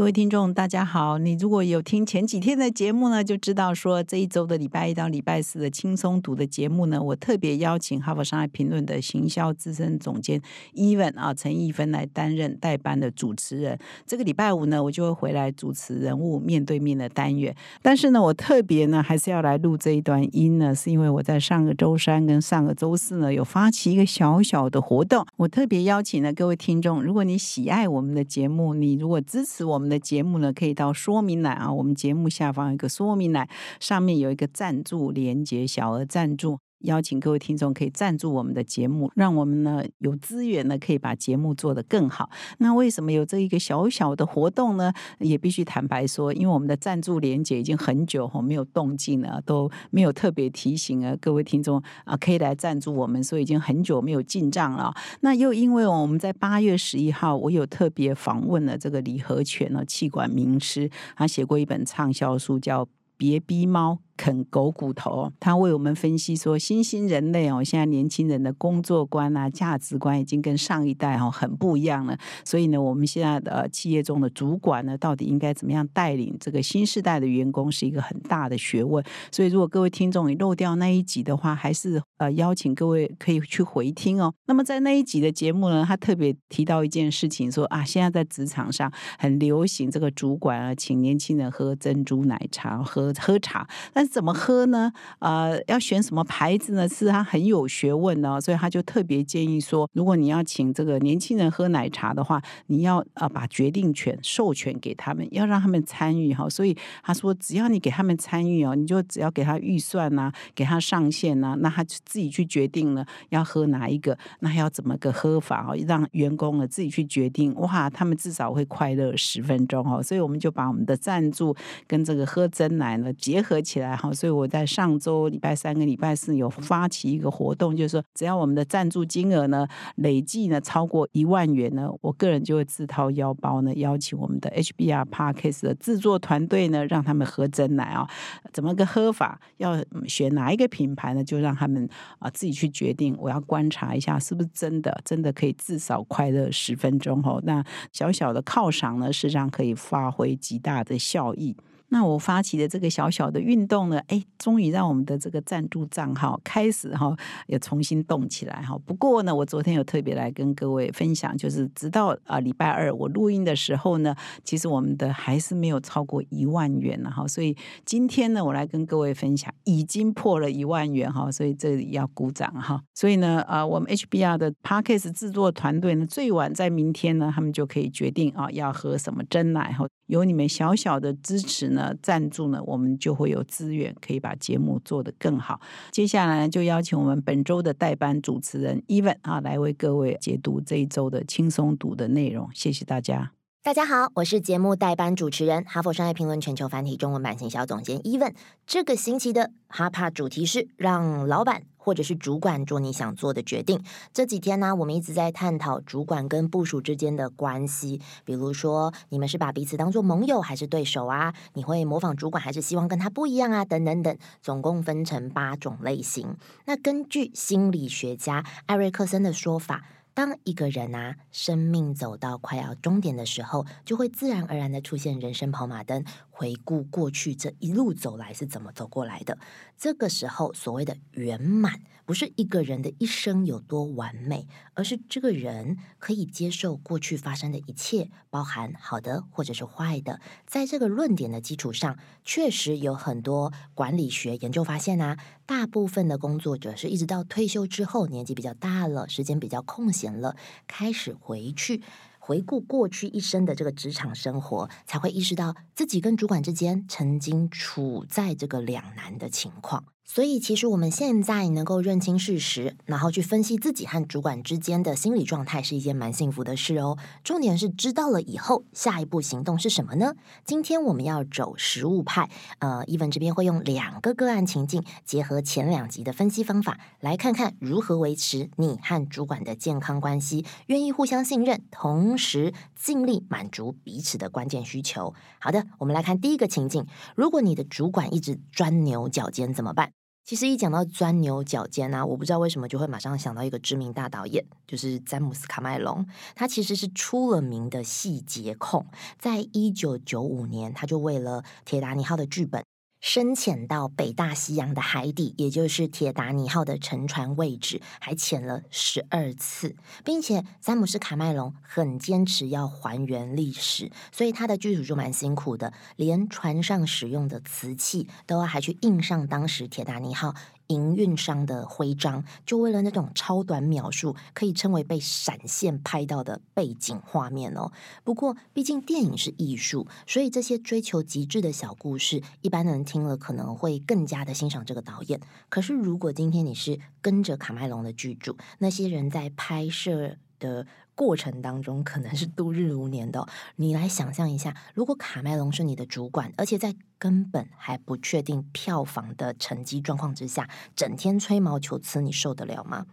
各位听众，大家好！你如果有听前几天的节目呢，就知道说这一周的礼拜一到礼拜四的轻松读的节目呢，我特别邀请《哈佛商业评论》的行销资深总监 Even 啊陈义芬来担任代班的主持人。这个礼拜五呢，我就会回来主持人物面对面的单元。但是呢，我特别呢还是要来录这一段音呢，是因为我在上个周三跟上个周四呢有发起一个小小的活动。我特别邀请了各位听众，如果你喜爱我们的节目，你如果支持我们。的节目呢，可以到说明栏啊，我们节目下方有一个说明栏，上面有一个赞助连接，小额赞助。邀请各位听众可以赞助我们的节目，让我们呢有资源呢可以把节目做得更好。那为什么有这一个小小的活动呢？也必须坦白说，因为我们的赞助连接已经很久哈没有动静了，都没有特别提醒啊各位听众啊可以来赞助我们，所以已经很久没有进账了。那又因为我们在八月十一号，我有特别访问了这个李和全呢气管名师，他写过一本畅销书叫《别逼猫》。啃狗骨头，他为我们分析说，新兴人类哦，现在年轻人的工作观啊、价值观已经跟上一代哦很不一样了。所以呢，我们现在的企业中的主管呢，到底应该怎么样带领这个新时代的员工，是一个很大的学问。所以，如果各位听众你漏掉那一集的话，还是呃邀请各位可以去回听哦。那么在那一集的节目呢，他特别提到一件事情，说啊，现在在职场上很流行这个主管啊，请年轻人喝珍珠奶茶、喝喝茶，但怎么喝呢？呃，要选什么牌子呢？是他很有学问的，所以他就特别建议说，如果你要请这个年轻人喝奶茶的话，你要呃把决定权授权给他们，要让他们参与哈。所以他说，只要你给他们参与哦，你就只要给他预算呐，给他上限呐，那他就自己去决定了要喝哪一个，那要怎么个喝法哦，让员工呢自己去决定。哇，他们至少会快乐十分钟哦。所以我们就把我们的赞助跟这个喝真奶呢结合起来。好，所以我在上周礼拜三跟礼拜四有发起一个活动，就是说只要我们的赞助金额呢累计呢超过一万元呢，我个人就会自掏腰包呢邀请我们的 HBR Parkes 的制作团队呢，让他们喝真奶啊，怎么个喝法？要选哪一个品牌呢？就让他们啊自己去决定。我要观察一下是不是真的，真的可以至少快乐十分钟哦。那小小的犒赏呢，事实上可以发挥极大的效益。那我发起的这个小小的运动呢，哎，终于让我们的这个赞助账号开始哈，也重新动起来哈。不过呢，我昨天有特别来跟各位分享，就是直到啊礼拜二我录音的时候呢，其实我们的还是没有超过一万元了哈。所以今天呢，我来跟各位分享，已经破了一万元哈，所以这里要鼓掌哈。所以呢，啊，我们 HBR 的 Parkes 制作团队呢，最晚在明天呢，他们就可以决定啊要喝什么真奶哈。有你们小小的支持呢，赞助呢，我们就会有资源可以把节目做得更好。接下来就邀请我们本周的代班主持人 Even 啊，来为各位解读这一周的轻松读的内容。谢谢大家。大家好，我是节目代班主持人哈佛商业评论全球繁体中文版行销总监 Even。这个星期的哈帕主题是让老板或者是主管做你想做的决定。这几天呢，我们一直在探讨主管跟部署之间的关系，比如说你们是把彼此当做盟友还是对手啊？你会模仿主管还是希望跟他不一样啊？等等等，总共分成八种类型。那根据心理学家艾瑞克森的说法。当一个人啊，生命走到快要终点的时候，就会自然而然的出现人生跑马灯，回顾过去这一路走来是怎么走过来的。这个时候，所谓的圆满，不是一个人的一生有多完美，而是这个人可以接受过去发生的一切，包含好的或者是坏的。在这个论点的基础上，确实有很多管理学研究发现啊，大部分的工作者是一直到退休之后，年纪比较大了，时间比较空闲了，开始回去。回顾过去一生的这个职场生活，才会意识到自己跟主管之间曾经处在这个两难的情况。所以，其实我们现在能够认清事实，然后去分析自己和主管之间的心理状态，是一件蛮幸福的事哦。重点是知道了以后，下一步行动是什么呢？今天我们要走实物派，呃，伊文这边会用两个个案情境，结合前两集的分析方法，来看看如何维持你和主管的健康关系，愿意互相信任，同时尽力满足彼此的关键需求。好的，我们来看第一个情境：如果你的主管一直钻牛角尖，怎么办？其实一讲到钻牛角尖啊，我不知道为什么就会马上想到一个知名大导演，就是詹姆斯卡麦隆。他其实是出了名的细节控，在一九九五年，他就为了《铁达尼号》的剧本。深潜到北大西洋的海底，也就是铁达尼号的沉船位置，还潜了十二次，并且詹姆斯卡麦隆很坚持要还原历史，所以他的剧组就蛮辛苦的，连船上使用的瓷器都要还去印上当时铁达尼号。营运商的徽章，就为了那种超短秒数，可以称为被闪现拍到的背景画面哦。不过，毕竟电影是艺术，所以这些追求极致的小故事，一般人听了可能会更加的欣赏这个导演。可是，如果今天你是跟着卡麦隆的剧组，那些人在拍摄的。过程当中可能是度日如年的，你来想象一下，如果卡麦隆是你的主管，而且在根本还不确定票房的成绩状况之下，整天吹毛求疵，你受得了吗？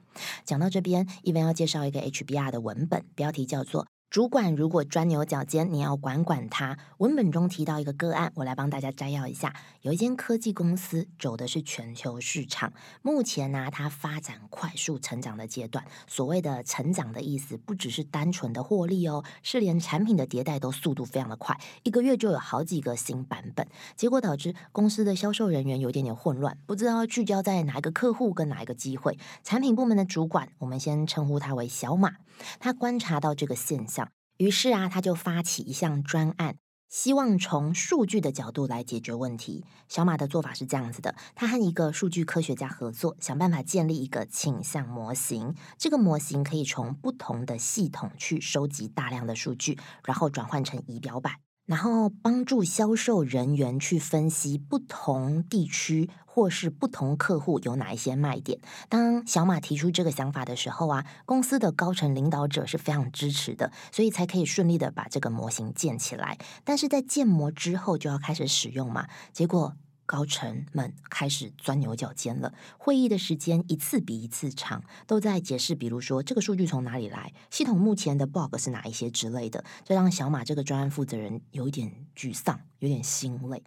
讲到这边，一边要介绍一个 HBR 的文本，标题叫做。主管如果钻牛角尖，你要管管他。文本中提到一个个案，我来帮大家摘要一下。有一间科技公司走的是全球市场，目前呢，它发展快速成长的阶段。所谓的成长的意思，不只是单纯的获利哦，是连产品的迭代都速度非常的快，一个月就有好几个新版本。结果导致公司的销售人员有点点混乱，不知道聚焦在哪一个客户跟哪一个机会。产品部门的主管，我们先称呼他为小马，他观察到这个现象。于是啊，他就发起一项专案，希望从数据的角度来解决问题。小马的做法是这样子的：他和一个数据科学家合作，想办法建立一个倾向模型。这个模型可以从不同的系统去收集大量的数据，然后转换成仪表板。然后帮助销售人员去分析不同地区或是不同客户有哪一些卖点。当小马提出这个想法的时候啊，公司的高层领导者是非常支持的，所以才可以顺利的把这个模型建起来。但是在建模之后就要开始使用嘛，结果。高层们开始钻牛角尖了，会议的时间一次比一次长，都在解释，比如说这个数据从哪里来，系统目前的 bug 是哪一些之类的，这让小马这个专案负责人有一点沮丧，有点心累。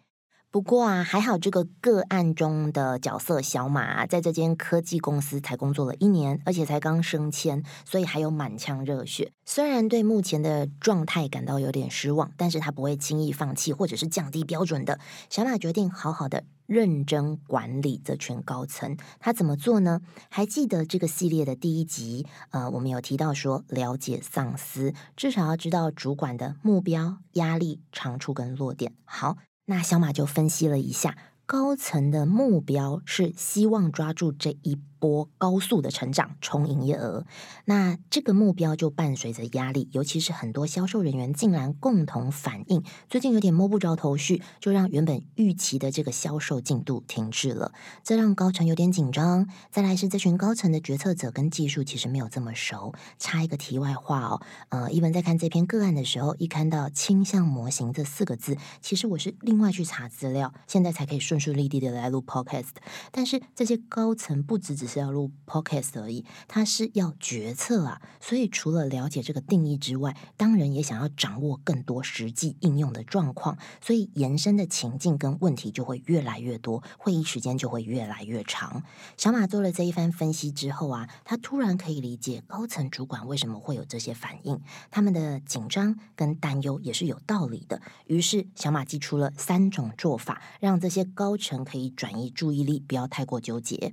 不过啊，还好这个个案中的角色小马，在这间科技公司才工作了一年，而且才刚升迁，所以还有满腔热血。虽然对目前的状态感到有点失望，但是他不会轻易放弃或者是降低标准的。小马决定好好的认真管理这群高层。他怎么做呢？还记得这个系列的第一集，呃，我们有提到说，了解上司，至少要知道主管的目标、压力、长处跟弱点。好。那小马就分析了一下，高层的目标是希望抓住这一。波高速的成长，冲营业额，那这个目标就伴随着压力，尤其是很多销售人员竟然共同反映，最近有点摸不着头绪，就让原本预期的这个销售进度停滞了，这让高层有点紧张。再来是这群高层的决策者跟技术其实没有这么熟。插一个题外话哦，呃，一文在看这篇个案的时候，一看到倾向模型这四个字，其实我是另外去查资料，现在才可以顺顺利利的来录 podcast。但是这些高层不只只是要录 podcast 而已，他是要决策啊，所以除了了解这个定义之外，当然也想要掌握更多实际应用的状况，所以延伸的情境跟问题就会越来越多，会议时间就会越来越长。小马做了这一番分析之后啊，他突然可以理解高层主管为什么会有这些反应，他们的紧张跟担忧也是有道理的。于是小马寄出了三种做法，让这些高层可以转移注意力，不要太过纠结。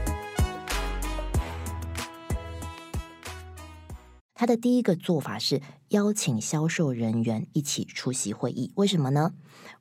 他的第一个做法是邀请销售人员一起出席会议，为什么呢？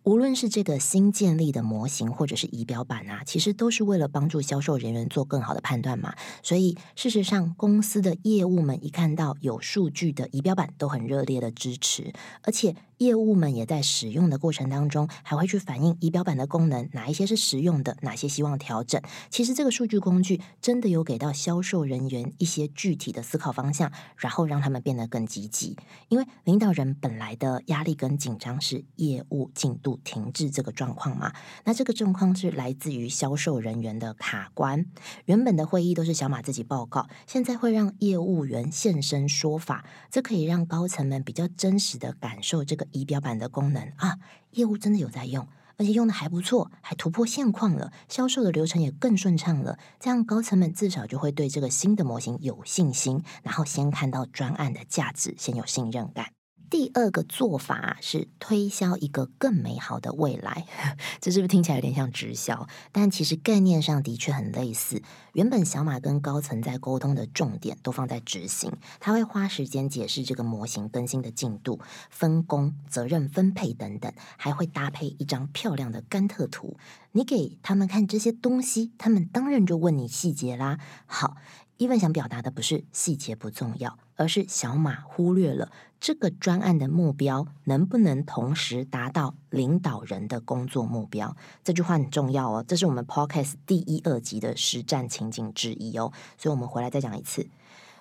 无论是这个新建立的模型，或者是仪表板啊，其实都是为了帮助销售人员做更好的判断嘛。所以事实上，公司的业务们一看到有数据的仪表板，都很热烈的支持，而且。业务们也在使用的过程当中，还会去反映仪表板的功能，哪一些是实用的，哪些希望调整。其实这个数据工具真的有给到销售人员一些具体的思考方向，然后让他们变得更积极。因为领导人本来的压力跟紧张是业务进度停滞这个状况嘛，那这个状况是来自于销售人员的卡关。原本的会议都是小马自己报告，现在会让业务员现身说法，这可以让高层们比较真实的感受这个。仪表板的功能啊，业务真的有在用，而且用的还不错，还突破现况了，销售的流程也更顺畅了。这样高层们至少就会对这个新的模型有信心，然后先看到专案的价值，先有信任感。第二个做法是推销一个更美好的未来，这是不是听起来有点像直销？但其实概念上的确很类似。原本小马跟高层在沟通的重点都放在执行，他会花时间解释这个模型更新的进度、分工、责任分配等等，还会搭配一张漂亮的甘特图。你给他们看这些东西，他们当然就问你细节啦。好。伊文想表达的不是细节不重要，而是小马忽略了这个专案的目标能不能同时达到领导人的工作目标。这句话很重要哦，这是我们 Podcast 第一、二集的实战情景之一哦。所以，我们回来再讲一次，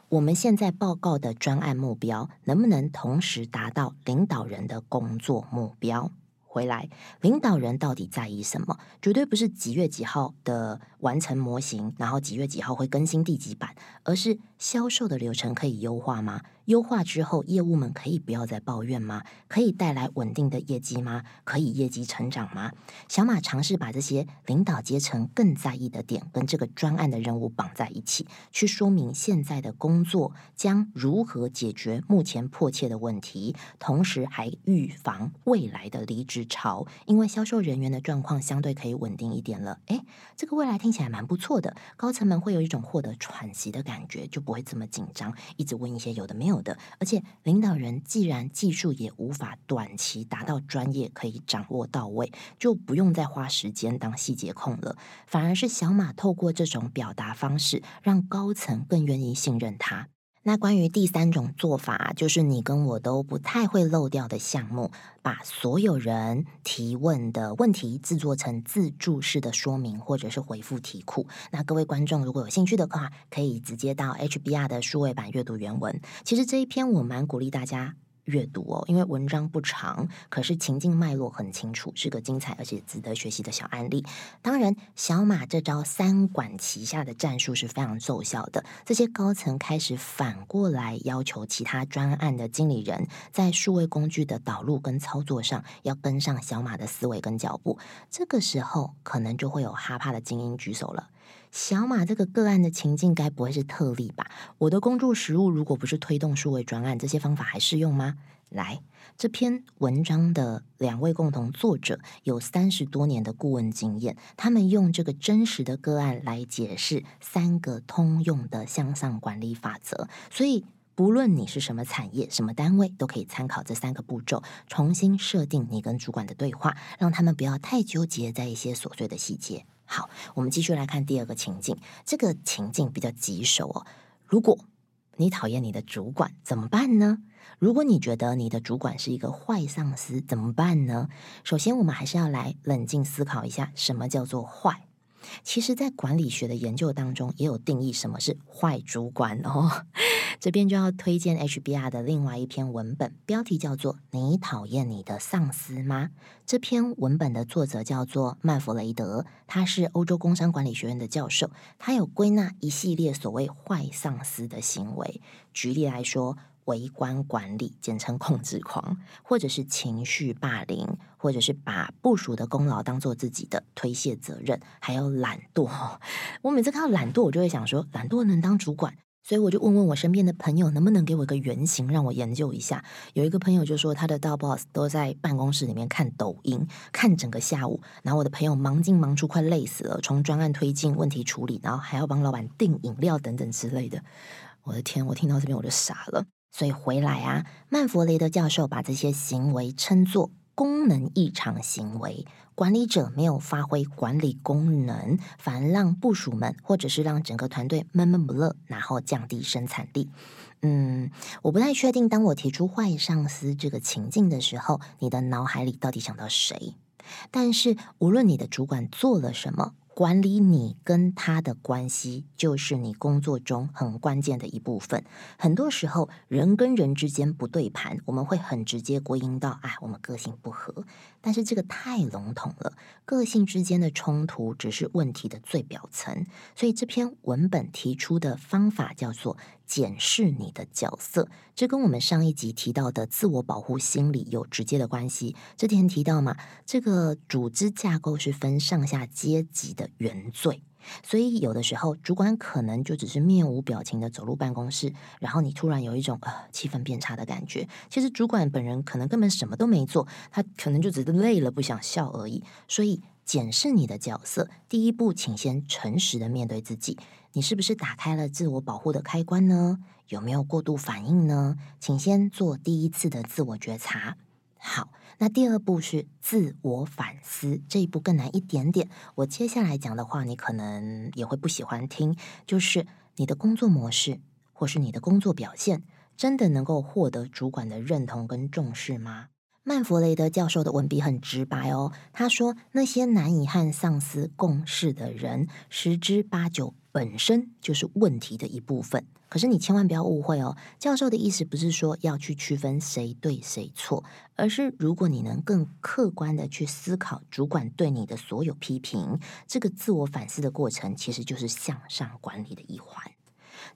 我们现在报告的专案目标能不能同时达到领导人的工作目标？回来，领导人到底在意什么？绝对不是几月几号的完成模型，然后几月几号会更新第几版，而是销售的流程可以优化吗？优化之后，业务们可以不要再抱怨吗？可以带来稳定的业绩吗？可以业绩成长吗？小马尝试把这些领导阶层更在意的点跟这个专案的任务绑在一起，去说明现在的工作将如何解决目前迫切的问题，同时还预防未来的离职潮。因为销售人员的状况相对可以稳定一点了，诶，这个未来听起来蛮不错的，高层们会有一种获得喘息的感觉，就不会这么紧张，一直问一些有的没有。的，而且领导人既然技术也无法短期达到专业可以掌握到位，就不用再花时间当细节控了。反而是小马透过这种表达方式，让高层更愿意信任他。那关于第三种做法，就是你跟我都不太会漏掉的项目，把所有人提问的问题制作成自助式的说明，或者是回复题库。那各位观众如果有兴趣的话，可以直接到 HBR 的数位版阅读原文。其实这一篇我蛮鼓励大家。阅读哦，因为文章不长，可是情境脉络很清楚，是个精彩而且值得学习的小案例。当然，小马这招三管齐下的战术是非常奏效的。这些高层开始反过来要求其他专案的经理人，在数位工具的导入跟操作上要跟上小马的思维跟脚步。这个时候，可能就会有哈帕的精英举手了。小马这个个案的情境该不会是特例吧？我的工作实务如果不是推动数位专案，这些方法还适用吗？来，这篇文章的两位共同作者有三十多年的顾问经验，他们用这个真实的个案来解释三个通用的向上管理法则，所以不论你是什么产业、什么单位，都可以参考这三个步骤，重新设定你跟主管的对话，让他们不要太纠结在一些琐碎的细节。好，我们继续来看第二个情境。这个情境比较棘手哦。如果你讨厌你的主管，怎么办呢？如果你觉得你的主管是一个坏上司，怎么办呢？首先，我们还是要来冷静思考一下，什么叫做坏？其实，在管理学的研究当中，也有定义什么是坏主管哦。这边就要推荐 HBR 的另外一篇文本，标题叫做《你讨厌你的上司吗》。这篇文本的作者叫做曼弗雷德，他是欧洲工商管理学院的教授，他有归纳一系列所谓坏上司的行为。举例来说，微观管理，简称控制狂，或者是情绪霸凌，或者是把部署的功劳当做自己的推卸责任，还有懒惰。我每次看到懒惰，我就会想说，懒惰能当主管？所以我就问问我身边的朋友，能不能给我一个原型，让我研究一下。有一个朋友就说，他的大 boss 都在办公室里面看抖音，看整个下午。然后我的朋友忙进忙出，快累死了，从专案推进、问题处理，然后还要帮老板订饮料等等之类的。我的天，我听到这边我就傻了。所以回来啊，曼弗雷德教授把这些行为称作功能异常行为。管理者没有发挥管理功能，反而让部署们或者是让整个团队闷闷不乐，然后降低生产力。嗯，我不太确定，当我提出坏上司这个情境的时候，你的脑海里到底想到谁？但是无论你的主管做了什么。管理你跟他的关系，就是你工作中很关键的一部分。很多时候，人跟人之间不对盘，我们会很直接归因到，哎，我们个性不合。但是这个太笼统了，个性之间的冲突只是问题的最表层。所以这篇文本提出的方法叫做。检视你的角色，这跟我们上一集提到的自我保护心理有直接的关系。之前提到嘛，这个组织架构是分上下阶级的原罪，所以有的时候主管可能就只是面无表情的走入办公室，然后你突然有一种呃气氛变差的感觉。其实主管本人可能根本什么都没做，他可能就只是累了不想笑而已。所以检视你的角色，第一步，请先诚实的面对自己。你是不是打开了自我保护的开关呢？有没有过度反应呢？请先做第一次的自我觉察。好，那第二步是自我反思，这一步更难一点点。我接下来讲的话，你可能也会不喜欢听，就是你的工作模式或是你的工作表现，真的能够获得主管的认同跟重视吗？曼弗雷德教授的文笔很直白哦，他说那些难以和上司共事的人，十之八九。本身就是问题的一部分，可是你千万不要误会哦。教授的意思不是说要去区分谁对谁错，而是如果你能更客观的去思考主管对你的所有批评，这个自我反思的过程其实就是向上管理的一环。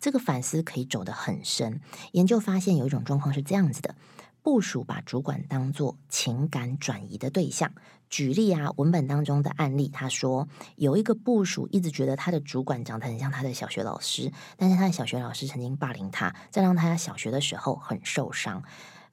这个反思可以走得很深。研究发现有一种状况是这样子的。部署把主管当做情感转移的对象。举例啊，文本当中的案例，他说有一个部署一直觉得他的主管长得很像他的小学老师，但是他的小学老师曾经霸凌他，在让他小学的时候很受伤。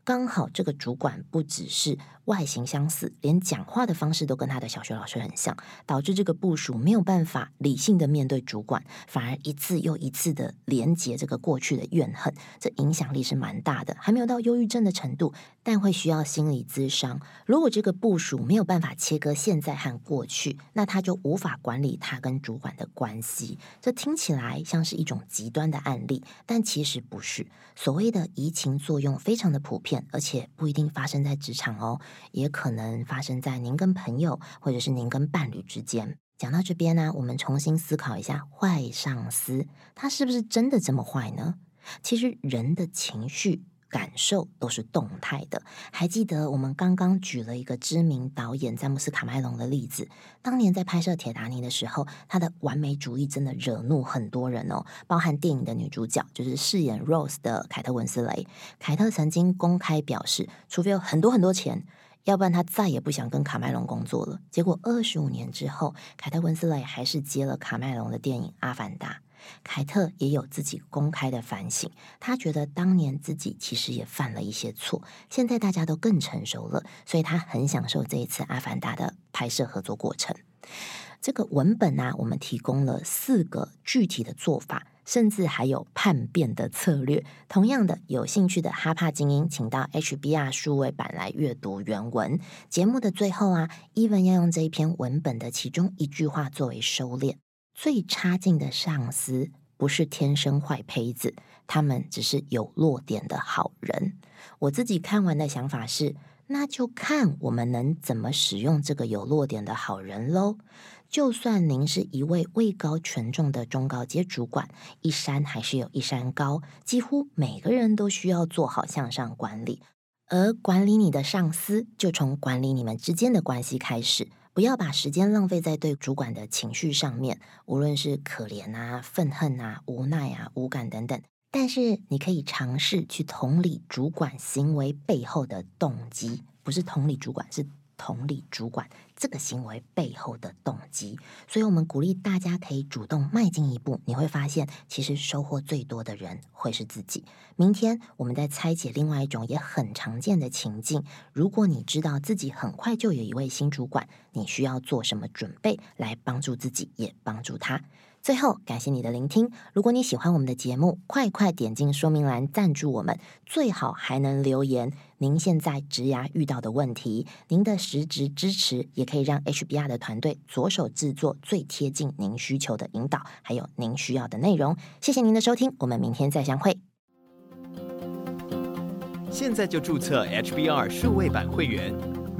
刚好这个主管不只是外形相似，连讲话的方式都跟他的小学老师很像，导致这个部署没有办法理性的面对主管，反而一次又一次的连接这个过去的怨恨，这影响力是蛮大的，还没有到忧郁症的程度，但会需要心理咨商。如果这个部署没有办法切割现在和过去，那他就无法管理他跟主管的关系。这听起来像是一种极端的案例，但其实不是。所谓的移情作用非常的普遍。而且不一定发生在职场哦，也可能发生在您跟朋友或者是您跟伴侣之间。讲到这边呢，我们重新思考一下，坏上司他是不是真的这么坏呢？其实人的情绪。感受都是动态的。还记得我们刚刚举了一个知名导演詹姆斯卡麦隆的例子。当年在拍摄《铁达尼》的时候，他的完美主义真的惹怒很多人哦，包含电影的女主角，就是饰演 Rose 的凯特温斯雷。凯特曾经公开表示，除非有很多很多钱，要不然他再也不想跟卡麦隆工作了。结果二十五年之后，凯特温斯莱还是接了卡麦隆的电影《阿凡达》。凯特也有自己公开的反省，他觉得当年自己其实也犯了一些错，现在大家都更成熟了，所以他很享受这一次《阿凡达》的拍摄合作过程。这个文本呢，我们提供了四个具体的做法，甚至还有叛变的策略。同样的，有兴趣的哈帕精英，请到 HBR 数位版来阅读原文。节目的最后啊，伊文要用这一篇文本的其中一句话作为收敛。最差劲的上司不是天生坏胚子，他们只是有弱点的好人。我自己看完的想法是，那就看我们能怎么使用这个有弱点的好人喽。就算您是一位位高权重的中高阶主管，一山还是有一山高，几乎每个人都需要做好向上管理。而管理你的上司，就从管理你们之间的关系开始。不要把时间浪费在对主管的情绪上面，无论是可怜啊、愤恨啊、无奈啊、无感等等。但是你可以尝试去同理主管行为背后的动机，不是同理主管，是。同理，主管这个行为背后的动机，所以我们鼓励大家可以主动迈进一步。你会发现，其实收获最多的人会是自己。明天我们再拆解另外一种也很常见的情境。如果你知道自己很快就有一位新主管，你需要做什么准备来帮助自己，也帮助他？最后，感谢你的聆听。如果你喜欢我们的节目，快快点进说明栏赞助我们，最好还能留言您现在职涯遇到的问题。您的实质支持也可以让 HBR 的团队着手制作最贴近您需求的引导，还有您需要的内容。谢谢您的收听，我们明天再相会。现在就注册 HBR 数位版会员，